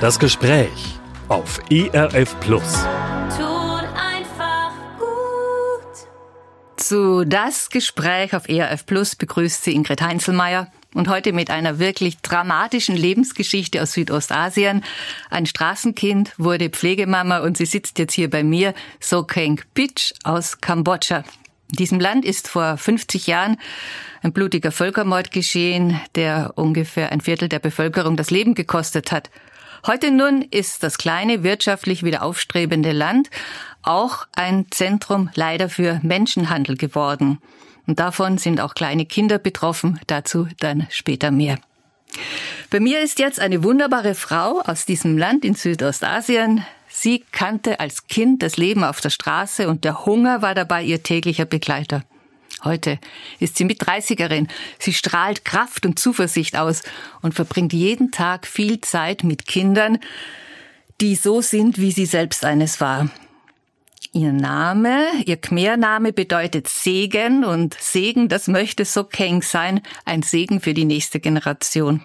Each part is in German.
Das Gespräch auf ERF Plus. Tut einfach gut. Zu Das Gespräch auf ERF Plus begrüßt sie Ingrid Heinzelmeier und heute mit einer wirklich dramatischen Lebensgeschichte aus Südostasien. Ein Straßenkind wurde Pflegemama und sie sitzt jetzt hier bei mir, So Keng Pitch aus Kambodscha. In diesem Land ist vor 50 Jahren ein blutiger Völkermord geschehen, der ungefähr ein Viertel der Bevölkerung das Leben gekostet hat. Heute nun ist das kleine, wirtschaftlich wieder aufstrebende Land auch ein Zentrum leider für Menschenhandel geworden. Und davon sind auch kleine Kinder betroffen, dazu dann später mehr. Bei mir ist jetzt eine wunderbare Frau aus diesem Land in Südostasien. Sie kannte als Kind das Leben auf der Straße und der Hunger war dabei ihr täglicher Begleiter. Heute ist sie mit 30erin. Sie strahlt Kraft und Zuversicht aus und verbringt jeden Tag viel Zeit mit Kindern, die so sind, wie sie selbst eines war. Ihr Name, ihr Khmer-Name bedeutet Segen und Segen, das möchte so Keng sein, ein Segen für die nächste Generation.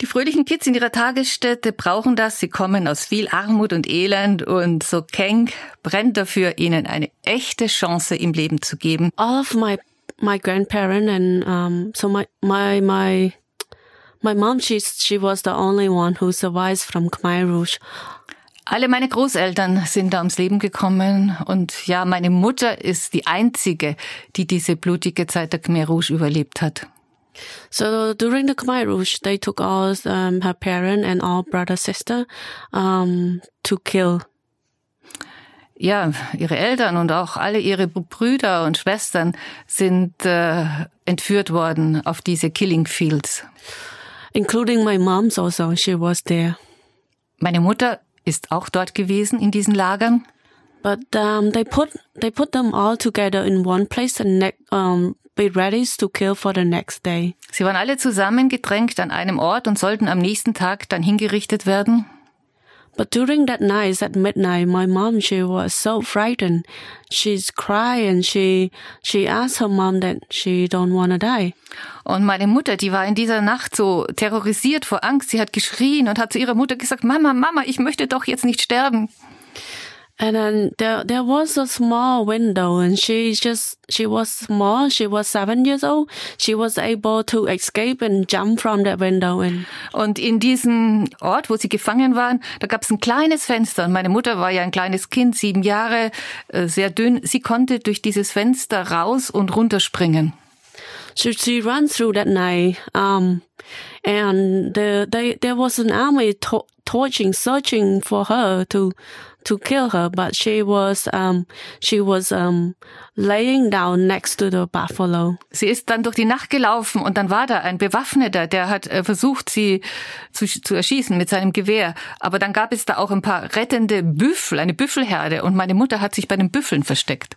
Die fröhlichen Kids in ihrer Tagesstätte brauchen das. Sie kommen aus viel Armut und Elend und so Keng brennt dafür, ihnen eine echte Chance im Leben zu geben. all of my my grandparent and um so my my my my mom she's she was the only one who survives from Khmer Rouge. Alle meine Großeltern sind da ums Leben gekommen und ja, meine Mutter ist die einzige, die diese blutige Zeit der Khmer Rouge überlebt hat. So during the Khmer Rouge, they took all um, her parent and all brother sister um to kill. Ja, ihre Eltern und auch alle ihre Brüder und Schwestern sind äh, entführt worden auf diese Killing Fields. Including my mom's also, she was there. Meine Mutter ist auch dort gewesen in diesen Lagern. But um, they put they put them all together in one place and ne- um, be ready to kill for the next day. Sie waren alle zusammengedrängt an einem Ort und sollten am nächsten Tag dann hingerichtet werden. But during that night, at midnight, my mom she was so frightened. She's crying. She she asked her mom that she don't wanna die. Und meine Mutter, die war in dieser Nacht so terrorisiert vor Angst. Sie hat geschrien und hat zu ihrer Mutter gesagt, Mama, Mama, ich möchte doch jetzt nicht sterben. And then there there was a small window, and she just she was small. She was seven years old. She was able to escape and jump from that window. And Und in diesem Ort, wo sie gefangen waren, da gab es ein kleines Fenster. Und meine Mutter war ja ein kleines Kind, sieben Jahre, äh, sehr dünn. Sie konnte durch dieses Fenster raus und runterspringen. so she ran through that night. Um, and the they there was an army to- torching, searching for her to to kill her, but she was um she was um laying down next to the buffalo. Sie ist dann durch die Nacht gelaufen und dann war da ein Bewaffneter, der hat äh, versucht, sie zu, zu erschießen mit seinem Gewehr. Aber dann gab es da auch ein paar rettende Büffel, eine Büffelherde und meine Mutter hat sich bei den Büffeln versteckt.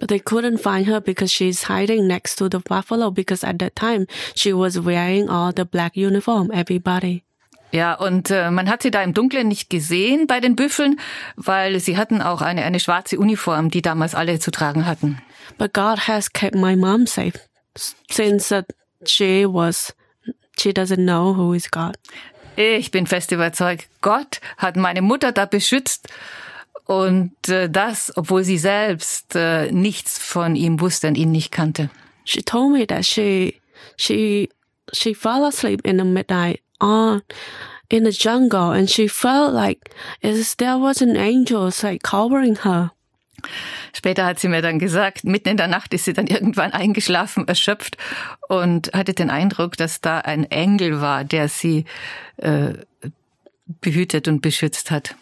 But they couldn't find her because she's hiding next to the buffalo because at that time she was wearing all the black uniform, everybody. Ja, und äh, man hat sie da im Dunkeln nicht gesehen bei den Büffeln, weil sie hatten auch eine, eine schwarze Uniform, die damals alle zu tragen hatten. But God has kept my mom safe since she was she doesn't know who is God. Ich bin fest überzeugt, Gott hat meine Mutter da beschützt und äh, das, obwohl sie selbst äh, nichts von ihm wusste und ihn nicht kannte. She told me that she she she fell asleep in the midnight on in the jungle and she felt like as there was an angel like covering her. Später hat sie mir dann gesagt, mitten in der Nacht ist sie dann irgendwann eingeschlafen, erschöpft und hatte den Eindruck, dass da ein Engel war, der sie äh, behütet und beschützt hat.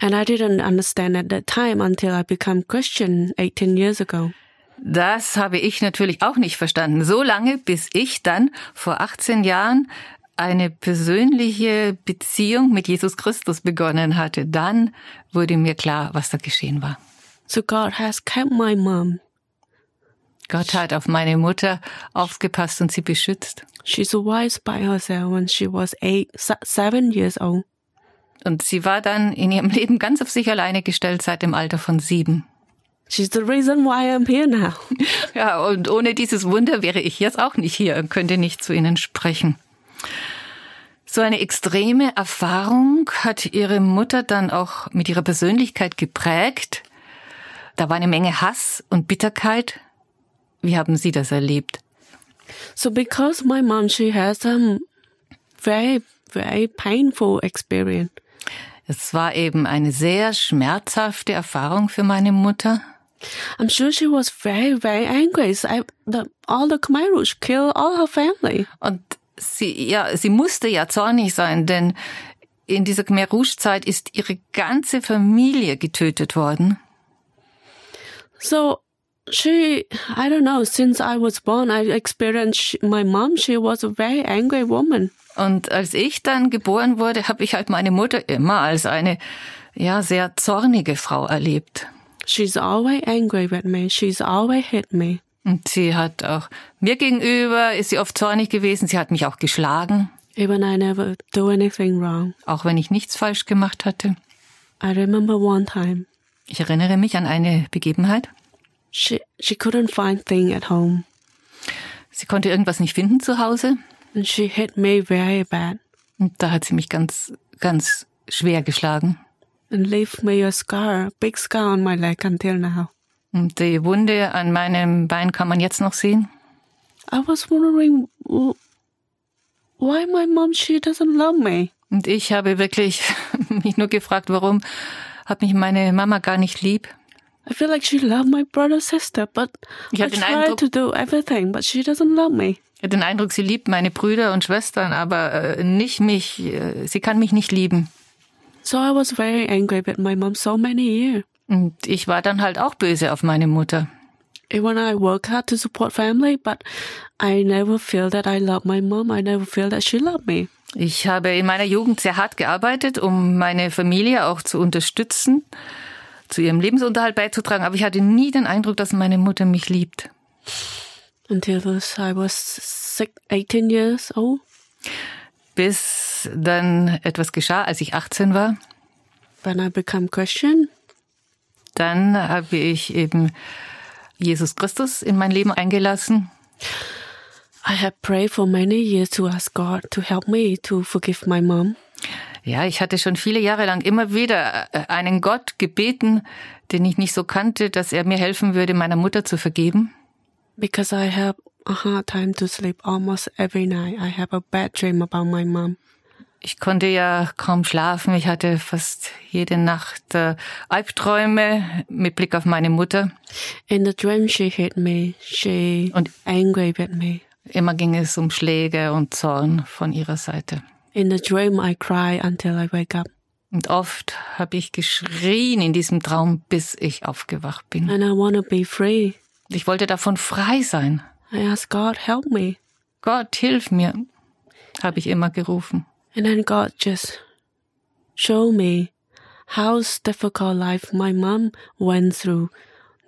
And I didn't understand at that time until I became Christian 18 years ago. Das habe ich natürlich auch nicht verstanden. So lange, bis ich dann vor 18 Jahren eine persönliche Beziehung mit Jesus Christus begonnen hatte. Dann wurde mir klar, was da geschehen war. So God has kept my mom. Gott hat auf meine Mutter aufgepasst und sie beschützt. She survived by herself when she was eight, se- seven years old. Und sie war dann in ihrem Leben ganz auf sich alleine gestellt seit dem Alter von sieben. She's the reason why I'm here now. Ja, und ohne dieses Wunder wäre ich jetzt auch nicht hier und könnte nicht zu Ihnen sprechen. So eine extreme Erfahrung hat Ihre Mutter dann auch mit ihrer Persönlichkeit geprägt. Da war eine Menge Hass und Bitterkeit. Wie haben Sie das erlebt? So because my mom, she has um very, very painful experience. Es war eben eine sehr schmerzhafte Erfahrung für meine Mutter. I'm sure she was very, very angry. All the Khmer Rouge killed all her family. Und sie, ja, sie musste ja zornig sein, denn in dieser Khmer Rouge-Zeit ist ihre ganze Familie getötet worden. So she, I don't know, since I was born, I experienced my mom, she was a very angry woman. Und als ich dann geboren wurde, habe ich halt meine Mutter immer als eine, ja, sehr zornige Frau erlebt. She's always angry with me. She's always hit me. Und sie hat auch mir gegenüber, ist sie oft zornig gewesen. Sie hat mich auch geschlagen, Even I never do anything wrong. auch wenn ich nichts falsch gemacht hatte. I remember one time, Ich erinnere mich an eine Begebenheit. she, she couldn't find thing at home. Sie konnte irgendwas nicht finden zu Hause. And she hit me very bad Und da hat sie mich ganz, ganz schwer geschlagen. and left me a scar, big scar on my leg until now. Und die Wunde an meinem Bein kann man jetzt noch sehen. I was wondering why my mom, she doesn't love me. Und ich habe wirklich mich nur gefragt, warum hat mich meine Mama gar nicht lieb? I feel like she loved my brother, sister, but Ich I Eindruck- to do everything, but she doesn't love me. Ich habe den Eindruck, sie liebt meine Brüder und Schwestern, aber äh, nicht mich. äh, Sie kann mich nicht lieben. So I was very angry with my mom so many years. Und ich war dann halt auch böse auf meine Mutter. Even I work hard to support family, but I never feel that I love my mom. I never feel that she loved me. Ich habe in meiner Jugend sehr hart gearbeitet, um meine Familie auch zu unterstützen, zu ihrem Lebensunterhalt beizutragen, aber ich hatte nie den Eindruck, dass meine Mutter mich liebt. Until this, I was six, 18 years old. Bis dann etwas geschah, als ich 18 war. When I become Christian, Dann habe ich eben Jesus Christus in mein Leben eingelassen. I have prayed for many years to ask God to help me to forgive my mom. Ja, ich hatte schon viele Jahre lang immer wieder äh, einen Gott gebeten, den ich nicht so kannte, dass er mir helfen würde, meiner Mutter zu vergeben. Because I have a hard time to sleep almost every night. I have a bad dream about my mom. Ich konnte ja kaum schlafen. Ich hatte fast jede Nacht äh, Albträume mit Blick auf meine Mutter. In the dream, she hit me. She Und- angry with me. Immer ging es um Schläge und Zorn von ihrer Seite. In the dream, I cry until I wake up. Und oft habe ich geschrien in diesem Traum, bis ich aufgewacht bin. And I want to be free. Ich wollte davon frei sein. I ask God, help me. Gott, hilf mir, habe ich immer gerufen. And then God just show me how's difficult life my mom went through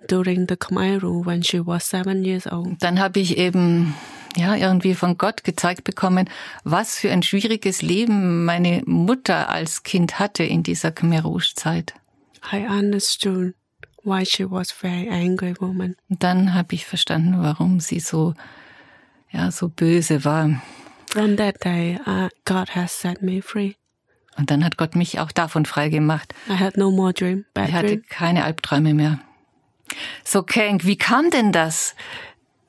during the Khmer Rule when she was seven years old. Dann habe ich eben ja irgendwie von Gott gezeigt bekommen, was für ein schwieriges Leben meine Mutter als Kind hatte in dieser Khmer Rouge Zeit. I understood why she was very angry woman. Und dann habe ich verstanden, warum sie so ja so böse war. From that day, uh, God has set me free. Und dann hat Gott mich auch davon frei gemacht. I had no more dream, bad Ich hatte dream. keine Albträume mehr. So, Kenk, wie kam denn das,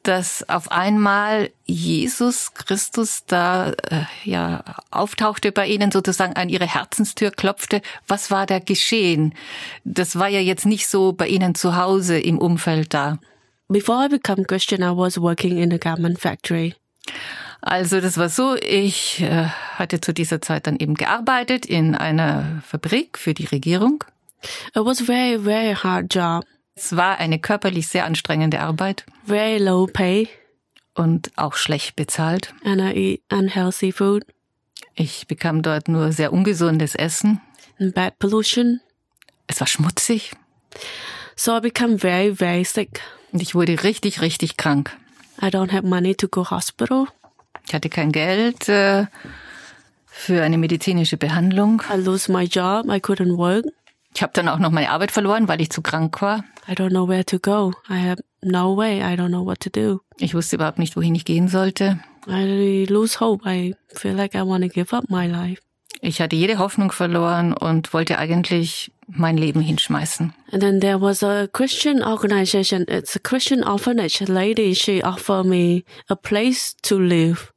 dass auf einmal Jesus Christus da äh, ja auftauchte bei Ihnen sozusagen an Ihre Herzenstür klopfte? Was war da geschehen? Das war ja jetzt nicht so bei Ihnen zu Hause im Umfeld da. Before I became Christian, I was working in a garment factory. Also das war so, ich äh, hatte zu dieser Zeit dann eben gearbeitet in einer Fabrik für die Regierung. It was very, very hard job, Es war eine körperlich sehr anstrengende Arbeit. very low pay, und auch schlecht bezahlt. and I eat unhealthy food Ich bekam dort nur sehr ungesundes Essen. and bad pollution. Es war schmutzig So I become very, very sick. und ich wurde richtig, richtig krank. I don't have money to go hospital. Ich hatte kein Geld äh, für eine medizinische Behandlung. I lose my job. I couldn't work. Ich habe dann auch noch meine Arbeit verloren, weil ich zu krank war. I don't know where to go. I have no way. I don't know what to do. Ich wusste überhaupt nicht, wohin ich gehen sollte. I lose hope. I feel like I want to give up my life. Ich hatte jede Hoffnung verloren und wollte eigentlich mein Leben hinschmeißen. And then there was a Christian organization. It's a Christian orphanage. A lady, she offered me a place to live.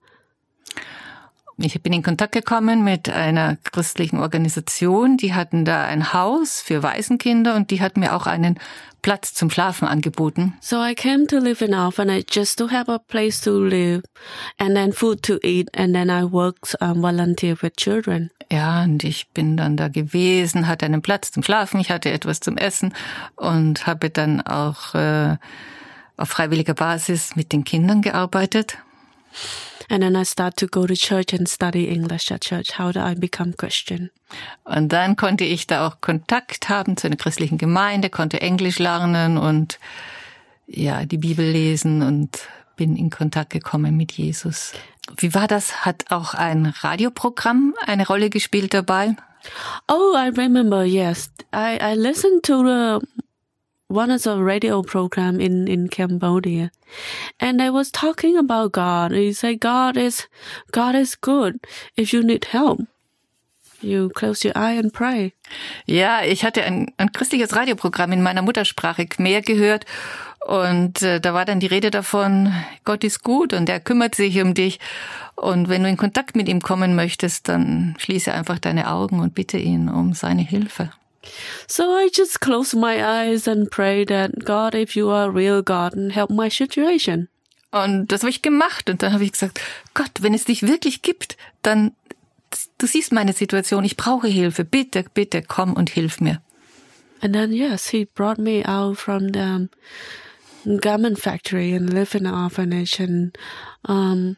Ich bin in Kontakt gekommen mit einer christlichen Organisation, die hatten da ein Haus für Waisenkinder und die hat mir auch einen Platz zum Schlafen angeboten. So I came to live in orphanage just to have a place to live and then food to eat and then I worked um, volunteer with children. Ja, und ich bin dann da gewesen, hatte einen Platz zum Schlafen, ich hatte etwas zum Essen und habe dann auch äh, auf freiwilliger Basis mit den Kindern gearbeitet. And then I start to go to church and study English at church. How do I become Christian? Und dann konnte ich da auch Kontakt haben zu einer christlichen Gemeinde, konnte Englisch lernen und ja, die Bibel lesen und bin in Kontakt gekommen mit Jesus. Wie war das? Hat auch ein Radioprogramm eine Rolle gespielt dabei? Oh, I remember. Yes, I I listened to the one of the radio program in in Cambodia, and they was talking about God. He said God is God is good. If you need help, you close your eye and pray. Ja, ich hatte ein, ein christliches Radioprogramm in meiner Muttersprache Khmer gehört und äh, da war dann die Rede davon, Gott ist gut und er kümmert sich um dich und wenn du in Kontakt mit ihm kommen möchtest, dann schließe einfach deine Augen und bitte ihn um seine Hilfe. So I just close my eyes and pray that God, if you are real God, and help my situation. Und das habe ich gemacht und dann habe ich gesagt, Gott, wenn es dich wirklich gibt, dann du siehst meine Situation, ich brauche Hilfe, bitte, bitte komm und hilf mir. And then yes, he brought me out from the um, garment factory and live in an orphanage and um,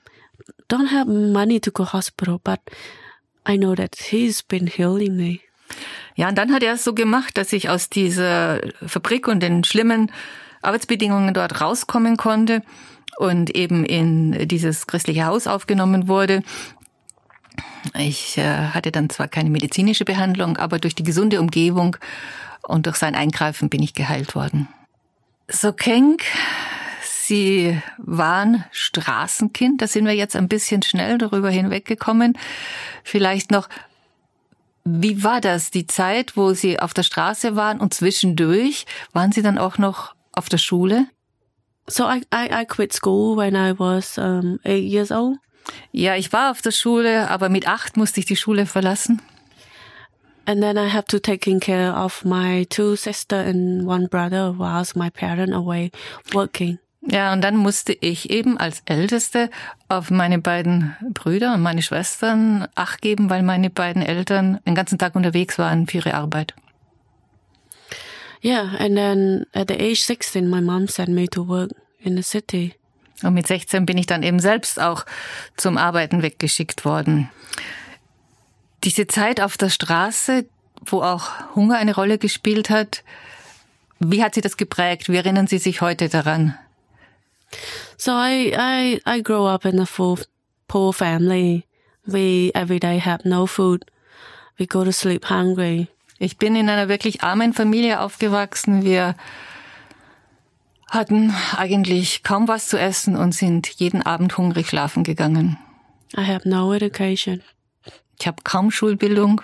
don't have money to go hospital, but I know that he's been healing me. Ja, und dann hat er es so gemacht, dass ich aus dieser Fabrik und den schlimmen Arbeitsbedingungen dort rauskommen konnte und eben in dieses christliche Haus aufgenommen wurde. Ich äh, hatte dann zwar keine medizinische Behandlung, aber durch die gesunde Umgebung und durch sein Eingreifen bin ich geheilt worden. So Kenk, Sie waren Straßenkind, da sind wir jetzt ein bisschen schnell darüber hinweggekommen. Vielleicht noch, wie war das, die Zeit, wo Sie auf der Straße waren und zwischendurch waren Sie dann auch noch auf der Schule? So I, I, I quit school when I was um, eight years old. Ja, ich war auf der Schule, aber mit acht musste ich die Schule verlassen. And then I have to taking care of my two sister and one brother whilst my parent away working. Ja, und dann musste ich eben als Älteste auf meine beiden Brüder und meine Schwestern Acht geben, weil meine beiden Eltern den ganzen Tag unterwegs waren für ihre Arbeit. Yeah, and then at the age 16, my mom sent me to work in the city. Und mit 16 bin ich dann eben selbst auch zum Arbeiten weggeschickt worden. Diese Zeit auf der Straße, wo auch Hunger eine Rolle gespielt hat, wie hat Sie das geprägt? Wie erinnern Sie sich heute daran? So I, I, I grew up in a full, poor family. We every day have no food. We go to sleep hungry. Ich bin in einer wirklich armen Familie aufgewachsen. Wir hatten eigentlich kaum was zu essen und sind jeden Abend hungrig schlafen gegangen. I have no education. Ich habe kaum Schulbildung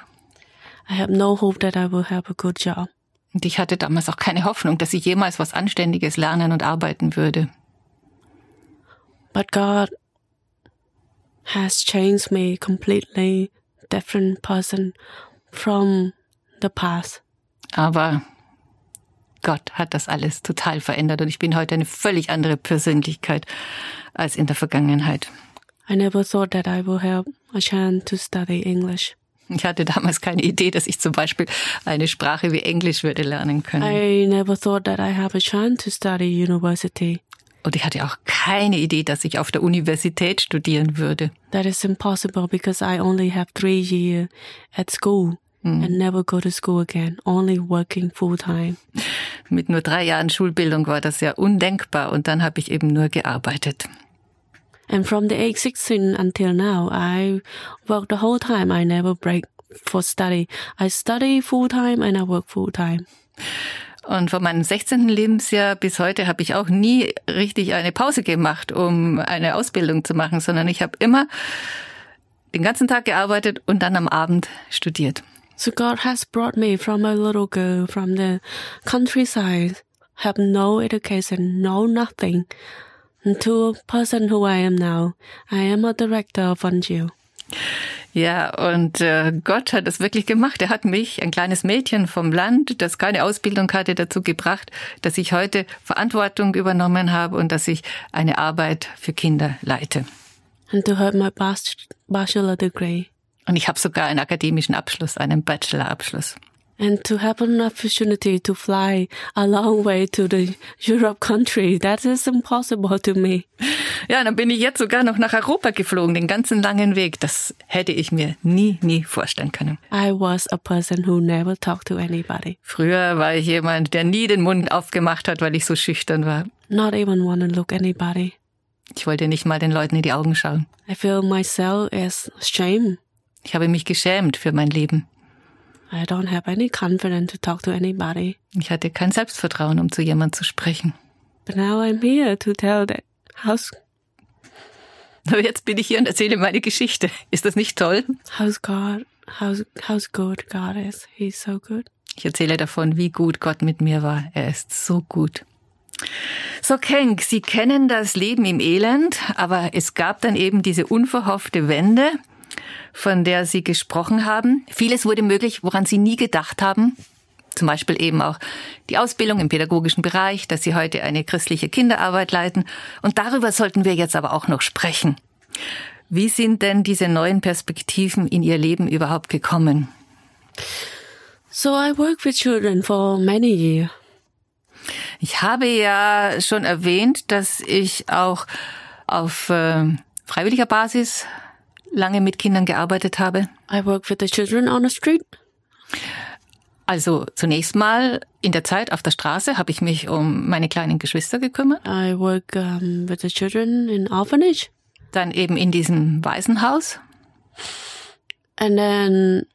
I have no hope that I will have a good job. und ich hatte damals auch keine Hoffnung, dass ich jemals was Anständiges lernen und arbeiten würde. But God has changed me completely different person from the past. Aber Gott hat das alles total verändert und ich bin heute eine völlig andere Persönlichkeit als in der Vergangenheit. I never thought that I will have a chance to study English. Ich hatte damals keine Idee, dass ich zum Beispiel eine Sprache wie Englisch würde lernen können. I never thought that I have a chance to study university. Und ich hatte auch keine Idee, dass ich auf der Universität studieren würde. That is impossible because I only have three years at school and never go to school again, only working full time. Mit nur drei Jahren Schulbildung war das ja undenkbar und dann habe ich eben nur gearbeitet. And from the age 16 until now, I work the whole time. I never break for study. I study full time and I work full time. Und von meinem 16. Lebensjahr bis heute habe ich auch nie richtig eine Pause gemacht, um eine Ausbildung zu machen, sondern ich habe immer den ganzen Tag gearbeitet und dann am Abend studiert. So God has brought me from a little girl from the countryside, have no education, no nothing, to a person who I am now. I am a director of NGO. Ja, und äh, Gott hat es wirklich gemacht. Er hat mich, ein kleines Mädchen vom Land, das keine Ausbildung hatte, dazu gebracht, dass ich heute Verantwortung übernommen habe und dass ich eine Arbeit für Kinder leite. And to have my bachelor degree. Und ich habe sogar einen akademischen Abschluss, einen Bachelorabschluss. And to have an opportunity to fly a long way to the Europe country, that is impossible to me. Ja, dann bin ich jetzt sogar noch nach Europa geflogen, den ganzen langen Weg. Das hätte ich mir nie, nie vorstellen können. I was a person who never talked to anybody. Früher war ich jemand, der nie den Mund aufgemacht hat, weil ich so schüchtern war. Not even want to look anybody. Ich wollte nicht mal den Leuten in die Augen schauen. I feel myself as shame. Ich habe mich geschämt für mein Leben. I don't have any confidence to talk to anybody. Ich hatte kein Selbstvertrauen, um zu jemandem zu sprechen. But now I'm here to tell that how's Aber jetzt bin ich hier und erzähle meine Geschichte. Ist das nicht toll? how's God how's how's good God is. He's so good. Ich erzähle davon, wie gut Gott mit mir war. Er ist so gut. So, Kenk, Sie kennen das Leben im Elend, aber es gab dann eben diese unverhoffte Wende, von der Sie gesprochen haben. Vieles wurde möglich, woran Sie nie gedacht haben. Zum Beispiel eben auch die Ausbildung im pädagogischen Bereich, dass Sie heute eine christliche Kinderarbeit leiten. Und darüber sollten wir jetzt aber auch noch sprechen. Wie sind denn diese neuen Perspektiven in Ihr Leben überhaupt gekommen? So I work with children for many years. Ich habe ja schon erwähnt, dass ich auch auf äh, freiwilliger Basis lange mit Kindern gearbeitet habe. I work with the children on the street. Also zunächst mal in der Zeit auf der Straße habe ich mich um meine kleinen Geschwister gekümmert, I work um, with the children in orphanage. dann eben in diesem Waisenhaus And then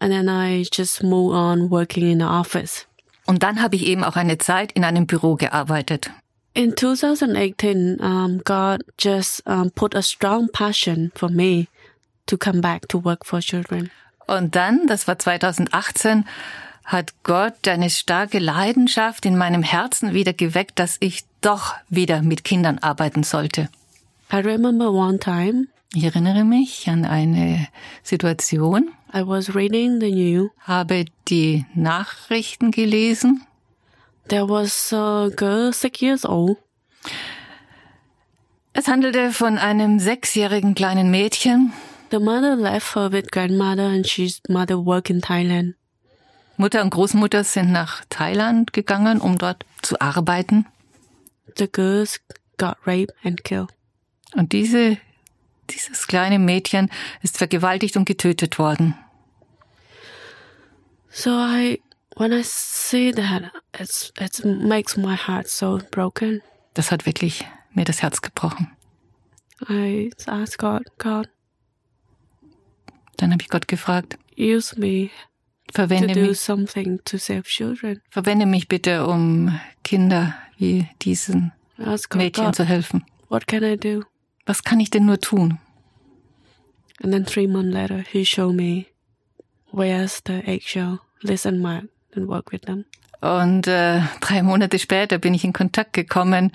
and then I just move on working in the office. und dann habe ich eben auch eine Zeit in einem Büro gearbeitet. In 2018, um, God just um, put a strong passion for me to come back to work for children. Und dann, das war 2018, hat Gott eine starke Leidenschaft in meinem Herzen wieder geweckt, dass ich doch wieder mit Kindern arbeiten sollte. I remember one time Ich erinnere mich an eine Situation, I was reading the news. habe die Nachrichten gelesen There was a girl six years old. Es handelte von einem sechsjährigen kleinen Mädchen. The mother left her with grandmother and she's mother work in Thailand. Mutter und Großmutter sind nach Thailand gegangen, um dort zu arbeiten. The girls got raped and killed. Und diese, dieses kleine Mädchen ist vergewaltigt und getötet worden. So I, when I see that, it's it makes my heart so broken. Das hat wirklich mir das Herz gebrochen. I ask God, God, Dann habe ich Gott gefragt, use me to verwende do mich, something to save children. verwende mich bitte, um Kinder wie diesen ask Mädchen God, zu helfen. what can I do? Was kann ich denn nur tun? And then three months later, He showed me where's the eggshell. Listen, man, and work them. Und äh, drei Monate später bin ich in Kontakt gekommen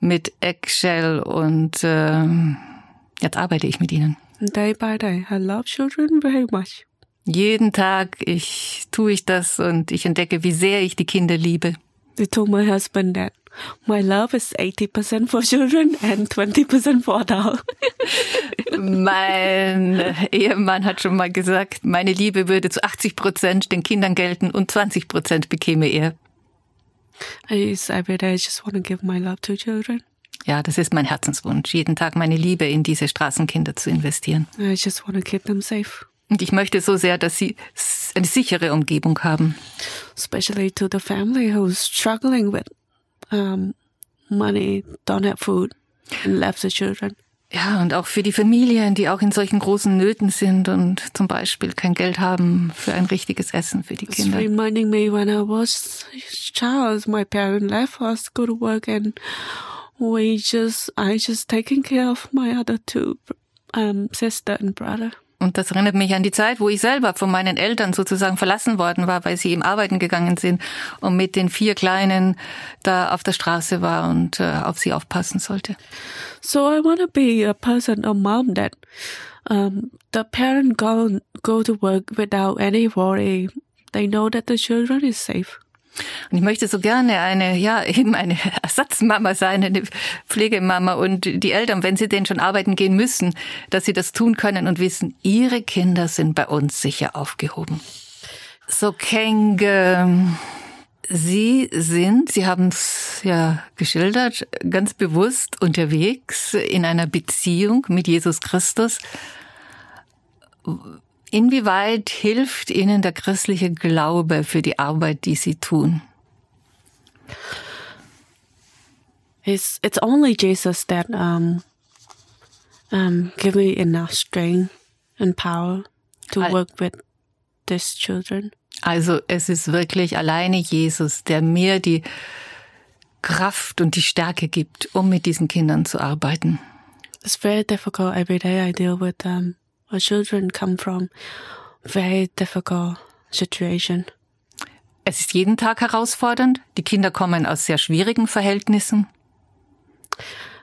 mit Eggshell und ähm, jetzt arbeite ich mit ihnen. Day by day, I love children very much. Jeden Tag ich tue ich das und ich entdecke, wie sehr ich die Kinder liebe. I told my husband that my love is 80% for children and 20% for adults. Mein Ehemann hat schon mal gesagt, meine Liebe würde zu 80 Prozent den Kindern gelten und 20 Prozent bekäme er. I day I just want to give my love to children. Ja, das ist mein Herzenswunsch, jeden Tag meine Liebe in diese Straßenkinder zu investieren. I just want to keep them safe, Und ich möchte so sehr, dass sie eine sichere Umgebung haben. especially to the family who's struggling with um, money, don't have food, and left the children. Ja, und auch für die Familien, die auch in solchen großen Nöten sind und zum Beispiel kein Geld haben für ein richtiges Essen für die It's Kinder. reminding me when I was child, my parents left us go to work, and we just I just taking care of my other two um, sister and brother. Und das erinnert mich an die Zeit, wo ich selber von meinen Eltern sozusagen verlassen worden war, weil sie eben arbeiten gegangen sind und mit den vier Kleinen da auf der Straße war und äh, auf sie aufpassen sollte. So I want to be a person, a mom that um, the parent go go to work without any worry. They know that the children is safe. Und ich möchte so gerne eine, ja, eben eine Ersatzmama sein, eine Pflegemama und die Eltern, wenn sie denn schon arbeiten gehen müssen, dass sie das tun können und wissen, ihre Kinder sind bei uns sicher aufgehoben. So, Kenge, Sie sind, Sie haben es ja geschildert, ganz bewusst unterwegs in einer Beziehung mit Jesus Christus. Inwieweit hilft Ihnen der christliche Glaube für die Arbeit, die Sie tun? It's it's only Jesus that um um give me enough strength and power to work with these children. Also es ist wirklich alleine Jesus, der mir die Kraft und die Stärke gibt, um mit diesen Kindern zu arbeiten. It's very difficult every day I deal with them. Our children come from very difficult situation. Es ist jeden Tag herausfordernd. Die Kinder kommen aus sehr schwierigen Verhältnissen.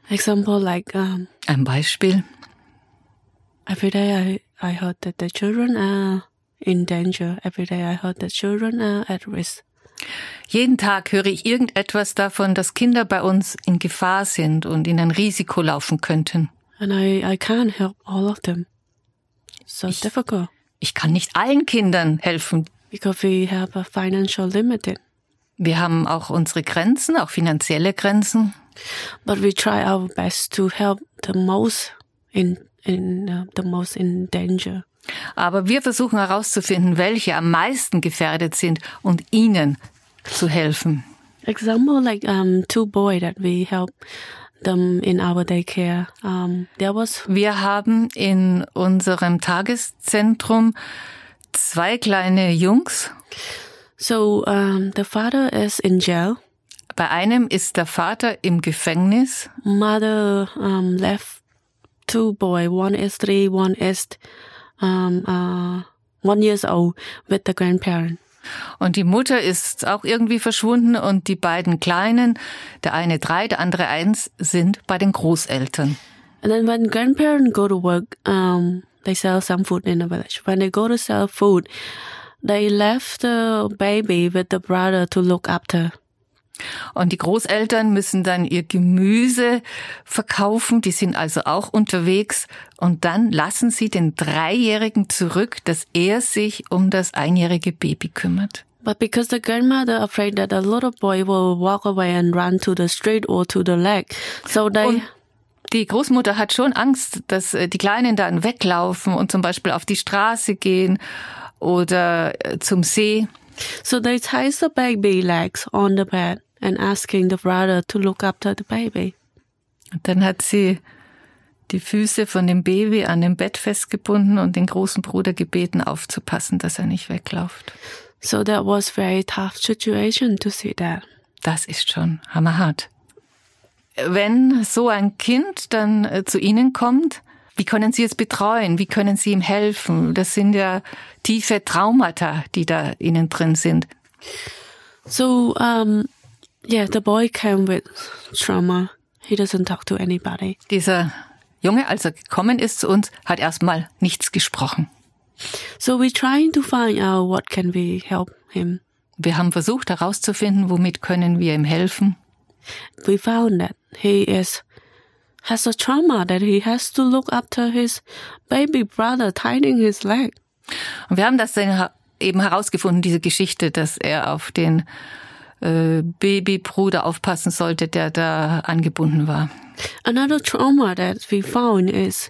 Example like um Ein Beispiel. every day I, I heard that the children are in danger. Every day I heard that children are at risk. Jeden Tag höre ich irgendetwas davon, dass Kinder bei uns in Gefahr sind und in ein Risiko laufen könnten. And I, I can't help all of them. So difficult Ich kann nicht allen Kindern helfen. because we have a financial limited. Wir haben auch unsere Grenzen, auch finanzielle Grenzen. But we try our best to help the most in in uh, the most in danger. Aber wir versuchen herauszufinden, welche am meisten gefährdet sind und ihnen zu helfen. Example like um two boy that we help them in our daycare. Um, there was Wir haben in unserem Tageszentrum zwei kleine Jungs. so um the father is in jail. Bei einem ist der Vater im Gefängnis. Mother um left two boy. One is three. One is um uh one years old with the grandparent. Und die Mutter ist auch irgendwie verschwunden und die beiden Kleinen, der eine drei, der andere eins, sind bei den Großeltern. And then when grandparents go to work, um, they sell some food in the village. When they go to sell food, they left the baby with the brother to look after. Und die Großeltern müssen dann ihr Gemüse verkaufen, die sind also auch unterwegs. Und dann lassen sie den Dreijährigen zurück, dass er sich um das einjährige Baby kümmert. But because the grandmother afraid that the little boy will walk away and run to the street or to the lake, so they Und die Großmutter hat schon Angst, dass äh, die Kleinen dann weglaufen und zum Beispiel auf die Straße gehen oder äh, zum See. So they tie the baby legs on the bed and asking the brother to look after the baby. Und dann hat sie die Füße von dem Baby an dem Bett festgebunden und den großen Bruder gebeten, aufzupassen, dass er nicht wegläuft. So that was very tough situation to see that. Das ist schon hammerhart. Wenn so ein Kind dann äh, zu Ihnen kommt, wie können Sie es betreuen? Wie können Sie ihm helfen? Das sind ja tiefe Traumata, die da innen drin sind. So, um, yeah, the boy came with trauma. He doesn't talk to anybody. Dieser Junge, als er gekommen ist zu uns, hat erstmal nichts gesprochen. So we're trying to find out what can we help him. Wir haben versucht herauszufinden, womit können wir ihm helfen. We found that he is has a trauma that he has to look after his baby brother tying his leg. Und wir haben das eben herausgefunden, diese Geschichte, dass er auf den äh, Babybruder aufpassen sollte, der da angebunden war. Another trauma that we found is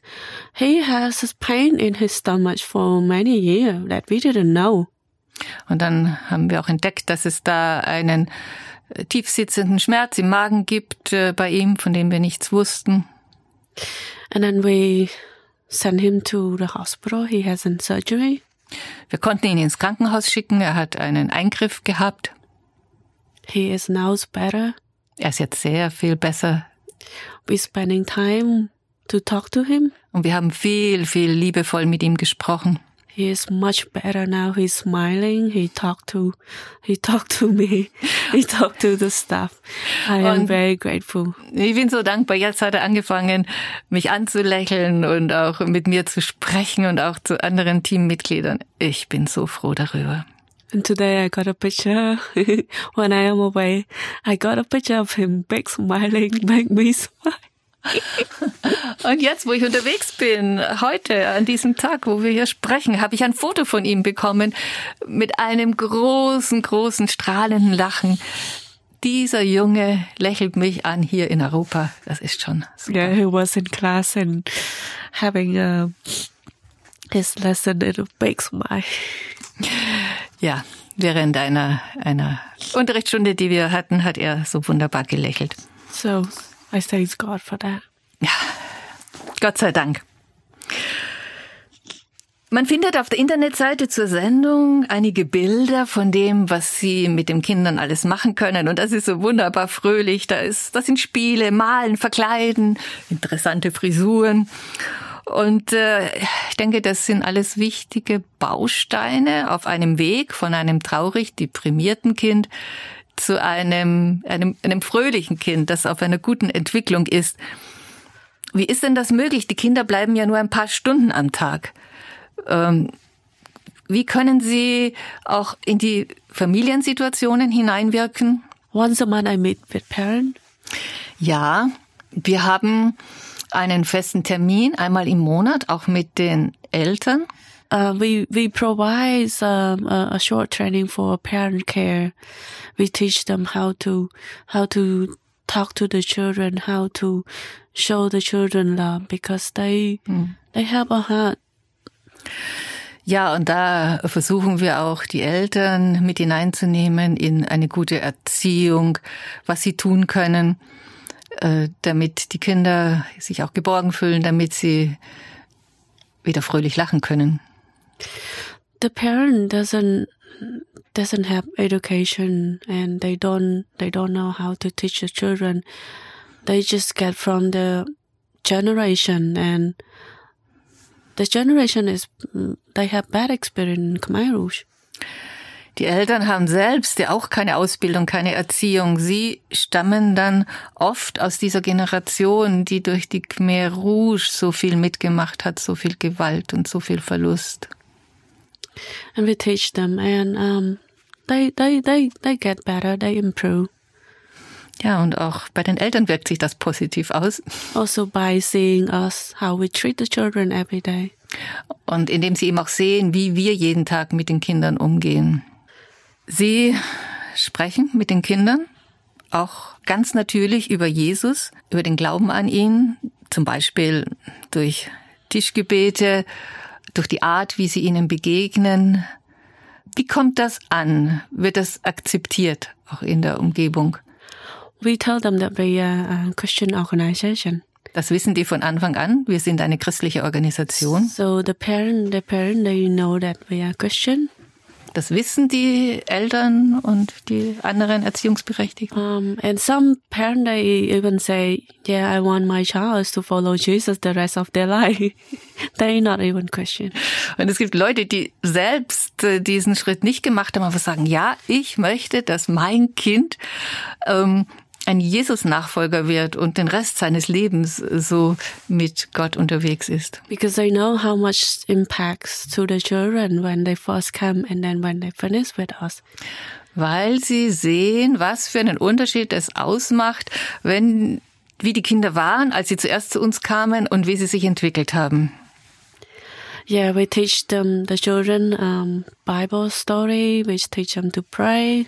he has pain in his stomach for many years that we didn't know. Und dann haben wir auch entdeckt, dass es da einen tiefsitzenden Schmerz im Magen gibt äh, bei ihm, von dem wir nichts wussten. And then we sent him to the hospital. He has a surgery. Wir konnten ihn ins Krankenhaus schicken. Er hat einen Eingriff gehabt. He is now better. Er ist jetzt sehr viel besser. We spending time to talk to him. Und wir haben viel, viel liebevoll mit ihm gesprochen. He is much better now. He's smiling. He talked to, he talked to me. He talked to the staff. I am Und- very grateful. Ich bin so dankbar. Jetzt hat er angefangen, mich anzulächeln und auch mit mir zu sprechen und auch zu anderen Teammitgliedern. Ich bin so froh darüber. And today I got a picture when I am away. I got a picture of him, big smiling, make me smile. Und jetzt, wo ich unterwegs bin, heute, an diesem Tag, wo wir hier sprechen, habe ich ein Foto von ihm bekommen mit einem großen, großen, strahlenden Lachen. Dieser Junge lächelt mich an hier in Europa. Das ist schon super. Yeah, he was in class and having uh, his lesson in a big smile. Ja, während einer, einer Unterrichtsstunde, die wir hatten, hat er so wunderbar gelächelt. So I thank God for that. Gott sei Dank. Man findet auf der Internetseite zur Sendung einige Bilder von dem, was Sie mit den Kindern alles machen können. Und das ist so wunderbar fröhlich. Da ist, das sind Spiele, Malen, Verkleiden, interessante Frisuren. Und äh, ich denke, das sind alles wichtige Bausteine auf einem Weg von einem traurig deprimierten Kind zu einem, einem, einem fröhlichen Kind, das auf einer guten Entwicklung ist. Wie ist denn das möglich? Die Kinder bleiben ja nur ein paar Stunden am Tag. Ähm, wie können Sie auch in die Familiensituationen hineinwirken? Once a month I meet with parents. Ja, wir haben einen festen Termin einmal im Monat, auch mit den Eltern. Uh, we we provide um, a, a short training for parent care. We teach them how to how to talk to the children, how to show the children love because they they have a heart. Ja, und da versuchen wir auch die Eltern mit hineinzunehmen in eine gute Erziehung, was sie tun können, äh, damit die Kinder sich auch geborgen fühlen, damit sie wieder fröhlich lachen können. The parent doesn't doesn't have education and they don't they don't know how to teach the children. They just get from the generation and the generation is they have bad experience in Khmer Rouge. Die Eltern haben selbst ja auch keine Ausbildung, keine Erziehung. Sie stammen dann oft aus dieser Generation, die durch die Khmer Rouge so viel mitgemacht hat, so viel Gewalt und so viel Verlust. And we teach them and um they they they they get better they improve Ja, und auch bei den Eltern wirkt sich das positiv aus. also by seeing us how we treat the children every day Und indem sie eben auch sehen, wie wir jeden Tag mit den Kindern umgehen. Sie sprechen mit den Kindern auch ganz natürlich über Jesus, über den Glauben an ihn, zum Beispiel durch Tischgebete, durch die Art, wie sie ihnen begegnen. Wie kommt das an? Wird das akzeptiert, auch in der Umgebung? we tell them that we are a christian organization Das wissen die von Anfang an. Wir sind eine christliche Organisation. so the parent the parent they know that we are christian Das wissen die Eltern und die anderen Erziehungsberechtigten. um and some parent they even say yeah i want my child to follow jesus the rest of their life they're not even christian Und es gibt Leute, die selbst äh, diesen Schritt nicht gemacht haben, aber sagen, ja, ich möchte, dass mein Kind ähm, ein Jesus-Nachfolger wird und den Rest seines Lebens so mit Gott unterwegs ist. because they know how much impacts to the children when they first come and then when they finish with us Weil sie sehen, was für einen Unterschied es ausmacht, wenn, wie die Kinder waren, als sie zuerst zu uns kamen und wie sie sich entwickelt haben. Yeah, we teach them the children um, Bible story. We teach them to pray.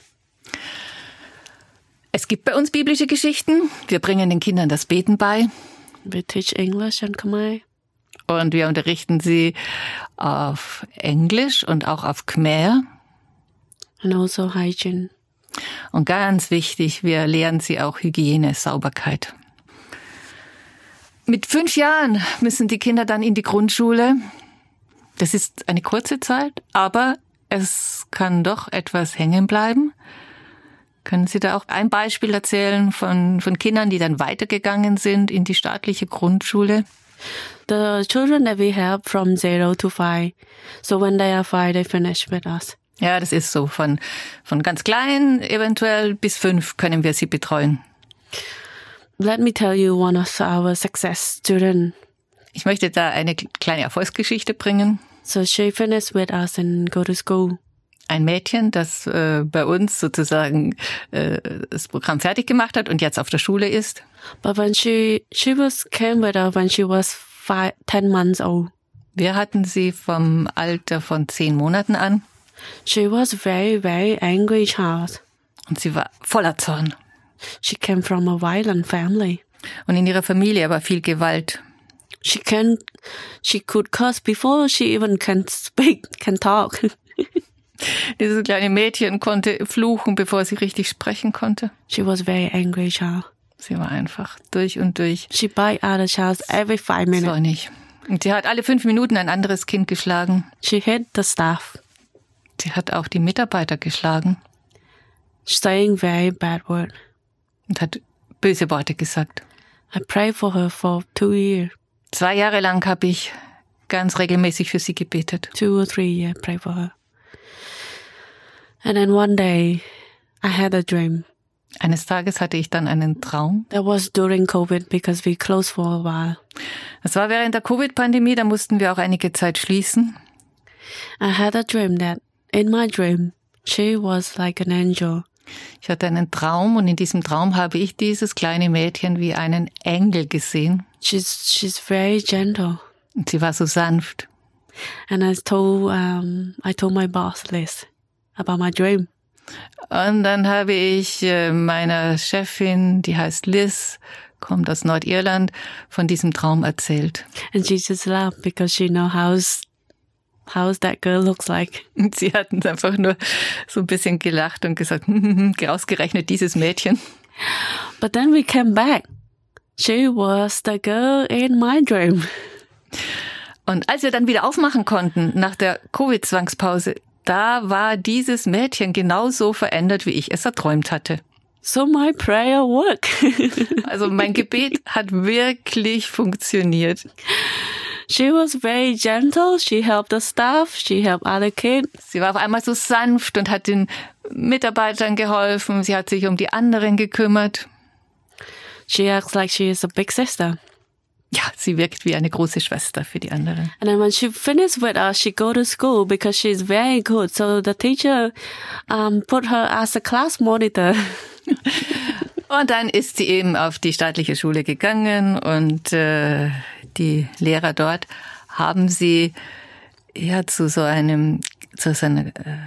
Es gibt bei uns biblische Geschichten. Wir bringen den Kindern das Beten bei. We teach English and Khmer. Und wir unterrichten sie auf Englisch und auch auf Khmer. and also hygiene. Und ganz wichtig, wir lehren sie auch Hygiene, Sauberkeit. Mit fünf Jahren müssen die Kinder dann in die Grundschule. Das ist eine kurze Zeit, aber es kann doch etwas hängen bleiben. Können Sie da auch ein Beispiel erzählen von, von Kindern, die dann weitergegangen sind in die staatliche Grundschule? The children that we have from zero to five. So when they are five, they finish with us. Ja, das ist so. Von, von ganz klein eventuell bis fünf können wir sie betreuen. Let me tell you one of our success student. Ich möchte da eine kleine Erfolgsgeschichte bringen. So she finished with us and go to school. Ein Mädchen, das äh, bei uns sozusagen äh, das Programm fertig gemacht hat und jetzt auf der Schule ist. But when she she was came with us when she was five, ten months old. Wir hatten sie vom Alter von zehn Monaten an She was very very angry child. und sie war voller Zorn. She came from a violent family. Und in ihrer Familie war viel Gewalt. She can she could curse before she even can speak, can talk. Dieses kleine Mädchen konnte fluchen, bevor sie richtig sprechen konnte. she was very angry child. Sie war einfach durch und durch She bite other child every five minutes. zornig. Und sie hat alle fünf Minuten ein anderes Kind geschlagen. She hit the staff, Sie hat auch die Mitarbeiter geschlagen saying very bad word. und hat böse Worte gesagt. I prayed for her for two years, Zwei Jahre lang habe ich ganz regelmäßig für sie gebetet. two or three years, pray for her. And then one day, I had a dream. Eines Tages hatte ich dann einen Traum. That was during COVID because we closed for a while. Das war während der Covid-Pandemie, da mussten wir auch einige Zeit schließen. I had a dream that in my dream, she was like an angel. Ich hatte einen Traum und in diesem Traum habe ich dieses kleine Mädchen wie einen Engel gesehen. She's she's very gentle. Und sie war so sanft. And I told um I told my boss Liz about my dream. Und dann habe ich äh, meiner Chefin, die heißt Liz, kommt aus Nordirland, von diesem Traum erzählt. And she just laughed because she know how's how's that girl looks like. Und sie hatten einfach nur so ein bisschen gelacht und gesagt, ausgerechnet dieses Mädchen. But then we came back. She was the girl in my dream. Und als wir dann wieder aufmachen konnten, nach der Covid-Zwangspause, da war dieses Mädchen genauso verändert, wie ich es erträumt hatte. So my prayer worked. Also mein Gebet hat wirklich funktioniert. she was very gentle. She helped the staff. She helped other kids. Sie war auf einmal so sanft und hat den Mitarbeitern geholfen. Sie hat sich um die anderen gekümmert. She acts like she is a big sister. Ja, sie wirkt wie eine große Schwester für die anderen. And then when she finished with us, she go to school because she's very good. So the teacher um, put her as a class monitor. Und dann ist sie eben auf die staatliche Schule gegangen und äh, die Lehrer dort haben sie ja zu so einem zu so einer äh,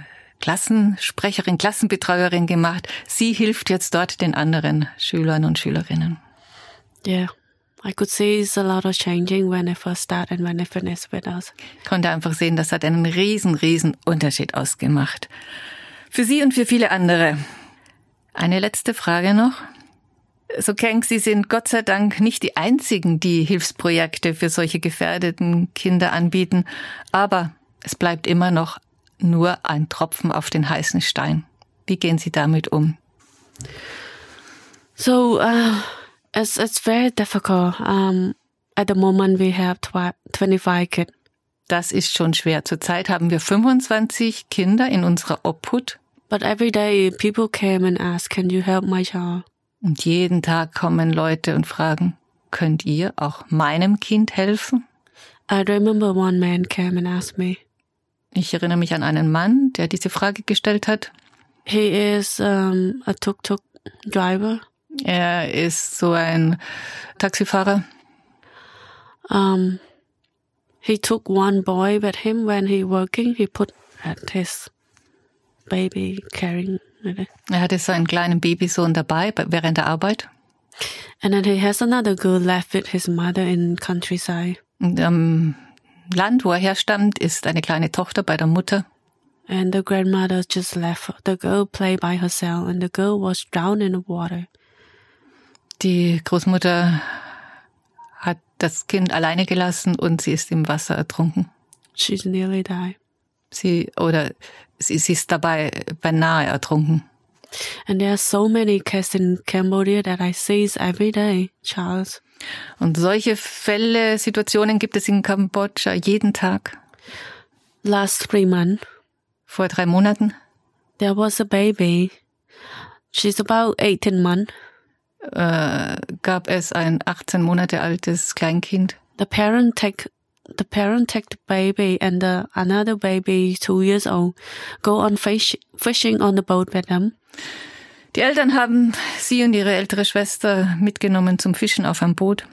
Klassensprecherin, Klassenbetreuerin gemacht. Sie hilft jetzt dort den anderen Schülern und Schülerinnen. yeah. I could see it's a lot of changing when I first start and when I finish with us. Ich konnte einfach sehen, das hat einen riesen, riesen Unterschied ausgemacht. Für Sie und für viele andere. Eine letzte Frage noch. So Keng, Sie sind Gott sei Dank nicht die einzigen, die Hilfsprojekte für solche gefährdeten Kinder anbieten, aber es bleibt immer noch nur ein Tropfen auf den heißen Stein. Wie gehen Sie damit um? So uh, it's it's very difficult. Um, at the moment, we have twi- 25 kids. Das ist schon schwer. Zurzeit haben wir 25 Kinder in unserer Obhut But every day, people came and asked, "Can you help my child?" und jeden Tag kommen Leute und fragen, könnt ihr auch meinem Kind helfen? I remember one man came and asked me. Ich erinnere mich an einen Mann, der diese Frage gestellt hat. He is um, a tuk-tuk driver. Er ist so ein Taxifahrer. Um, he took one boy with him when he working. He put at his baby carrying. Er hatte so einen kleinen Babysohn dabei bei- während der Arbeit. and then he has another girl left with his mother in countryside. Und am Land, wo er herstammt, ist eine kleine Tochter bei der Mutter. And the grandmother just left the girl play by herself, and the girl was drowned in the water. Die Großmutter hat das Kind alleine gelassen und sie ist im Wasser ertrunken. She's nearly died. Sie oder sie, sie ist dabei beinahe ertrunken. And there are so many cases in Cambodia that I see every day, Charles. Und solche Fälle, Situationen gibt es in Kambodscha jeden Tag. Last three months, Vor drei Monaten there was a baby. She's about 18 months. Äh, gab es ein 18 Monate altes Kleinkind. The parent take the parent take the baby and the another baby two years old go on fish, fishing on the boat with them. Die Eltern haben sie und ihre ältere Schwester mitgenommen zum Fischen auf einem Boot.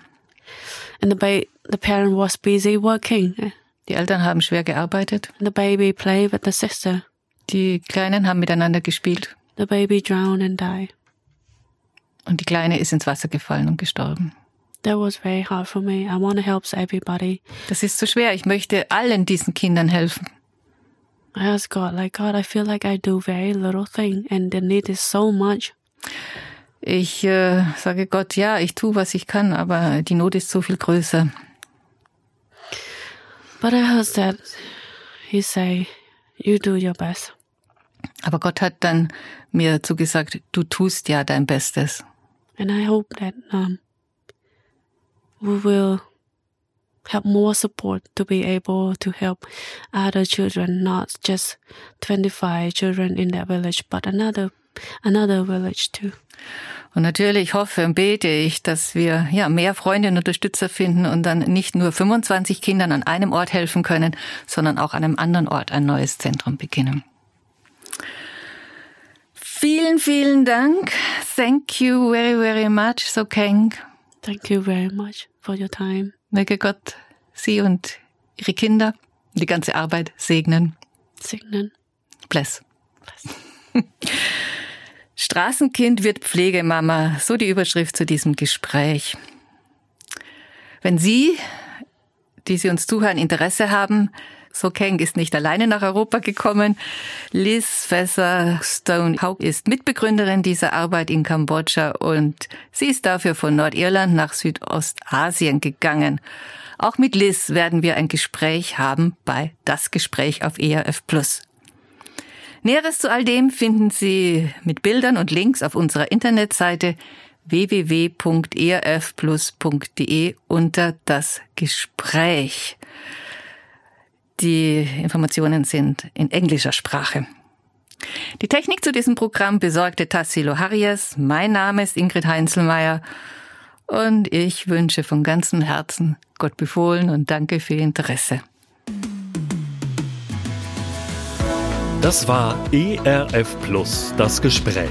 And the ba- the parent was busy working. Die Eltern haben schwer gearbeitet. And the baby played with the sister. Die Kleinen haben miteinander gespielt. The baby drowned and died. Und die Kleine ist ins Wasser gefallen und gestorben. That was very hard for me. I want to help everybody. Das ist so schwer. Ich möchte allen diesen Kindern helfen. I asked God, like God, I feel like I do very little thing, and the need is so much. Ich äh, sage Gott, ja, ich tue, was ich kann, aber die Not ist so viel größer. But I heard that He say, "You do your best." Aber Gott hat dann mir zugesagt, du tust ja dein Bestes. And I hope that um, we will have more support to be able to help other children, not just 25 children in that village, but another another village too. Und natürlich hoffe und bete ich, dass wir ja mehr Freunde und Unterstützer finden und dann nicht nur 25 Kindern an einem Ort helfen können, sondern auch an einem anderen Ort ein neues Zentrum beginnen. Vielen, vielen Dank. Thank you very, very much, So Keng. Thank you very much for your time. Möge Gott Sie und Ihre Kinder und die ganze Arbeit segnen. Signan. Bless. Straßenkind wird Pflegemama, so die Überschrift zu diesem Gespräch. Wenn Sie, die Sie uns zuhören, Interesse haben, so Keng ist nicht alleine nach Europa gekommen. Liz Fesser Stone Haug ist Mitbegründerin dieser Arbeit in Kambodscha und sie ist dafür von Nordirland nach Südostasien gegangen. Auch mit Liz werden wir ein Gespräch haben bei Das Gespräch auf ERF Plus. Näheres zu all dem finden Sie mit Bildern und Links auf unserer Internetseite www.erfplus.de unter das Gespräch. Die Informationen sind in englischer Sprache. Die Technik zu diesem Programm besorgte Tassilo Harries. Mein Name ist Ingrid Heinzelmeier und ich wünsche von ganzem Herzen Gott befohlen und danke für Ihr Interesse. Das war ERF Plus, das Gespräch.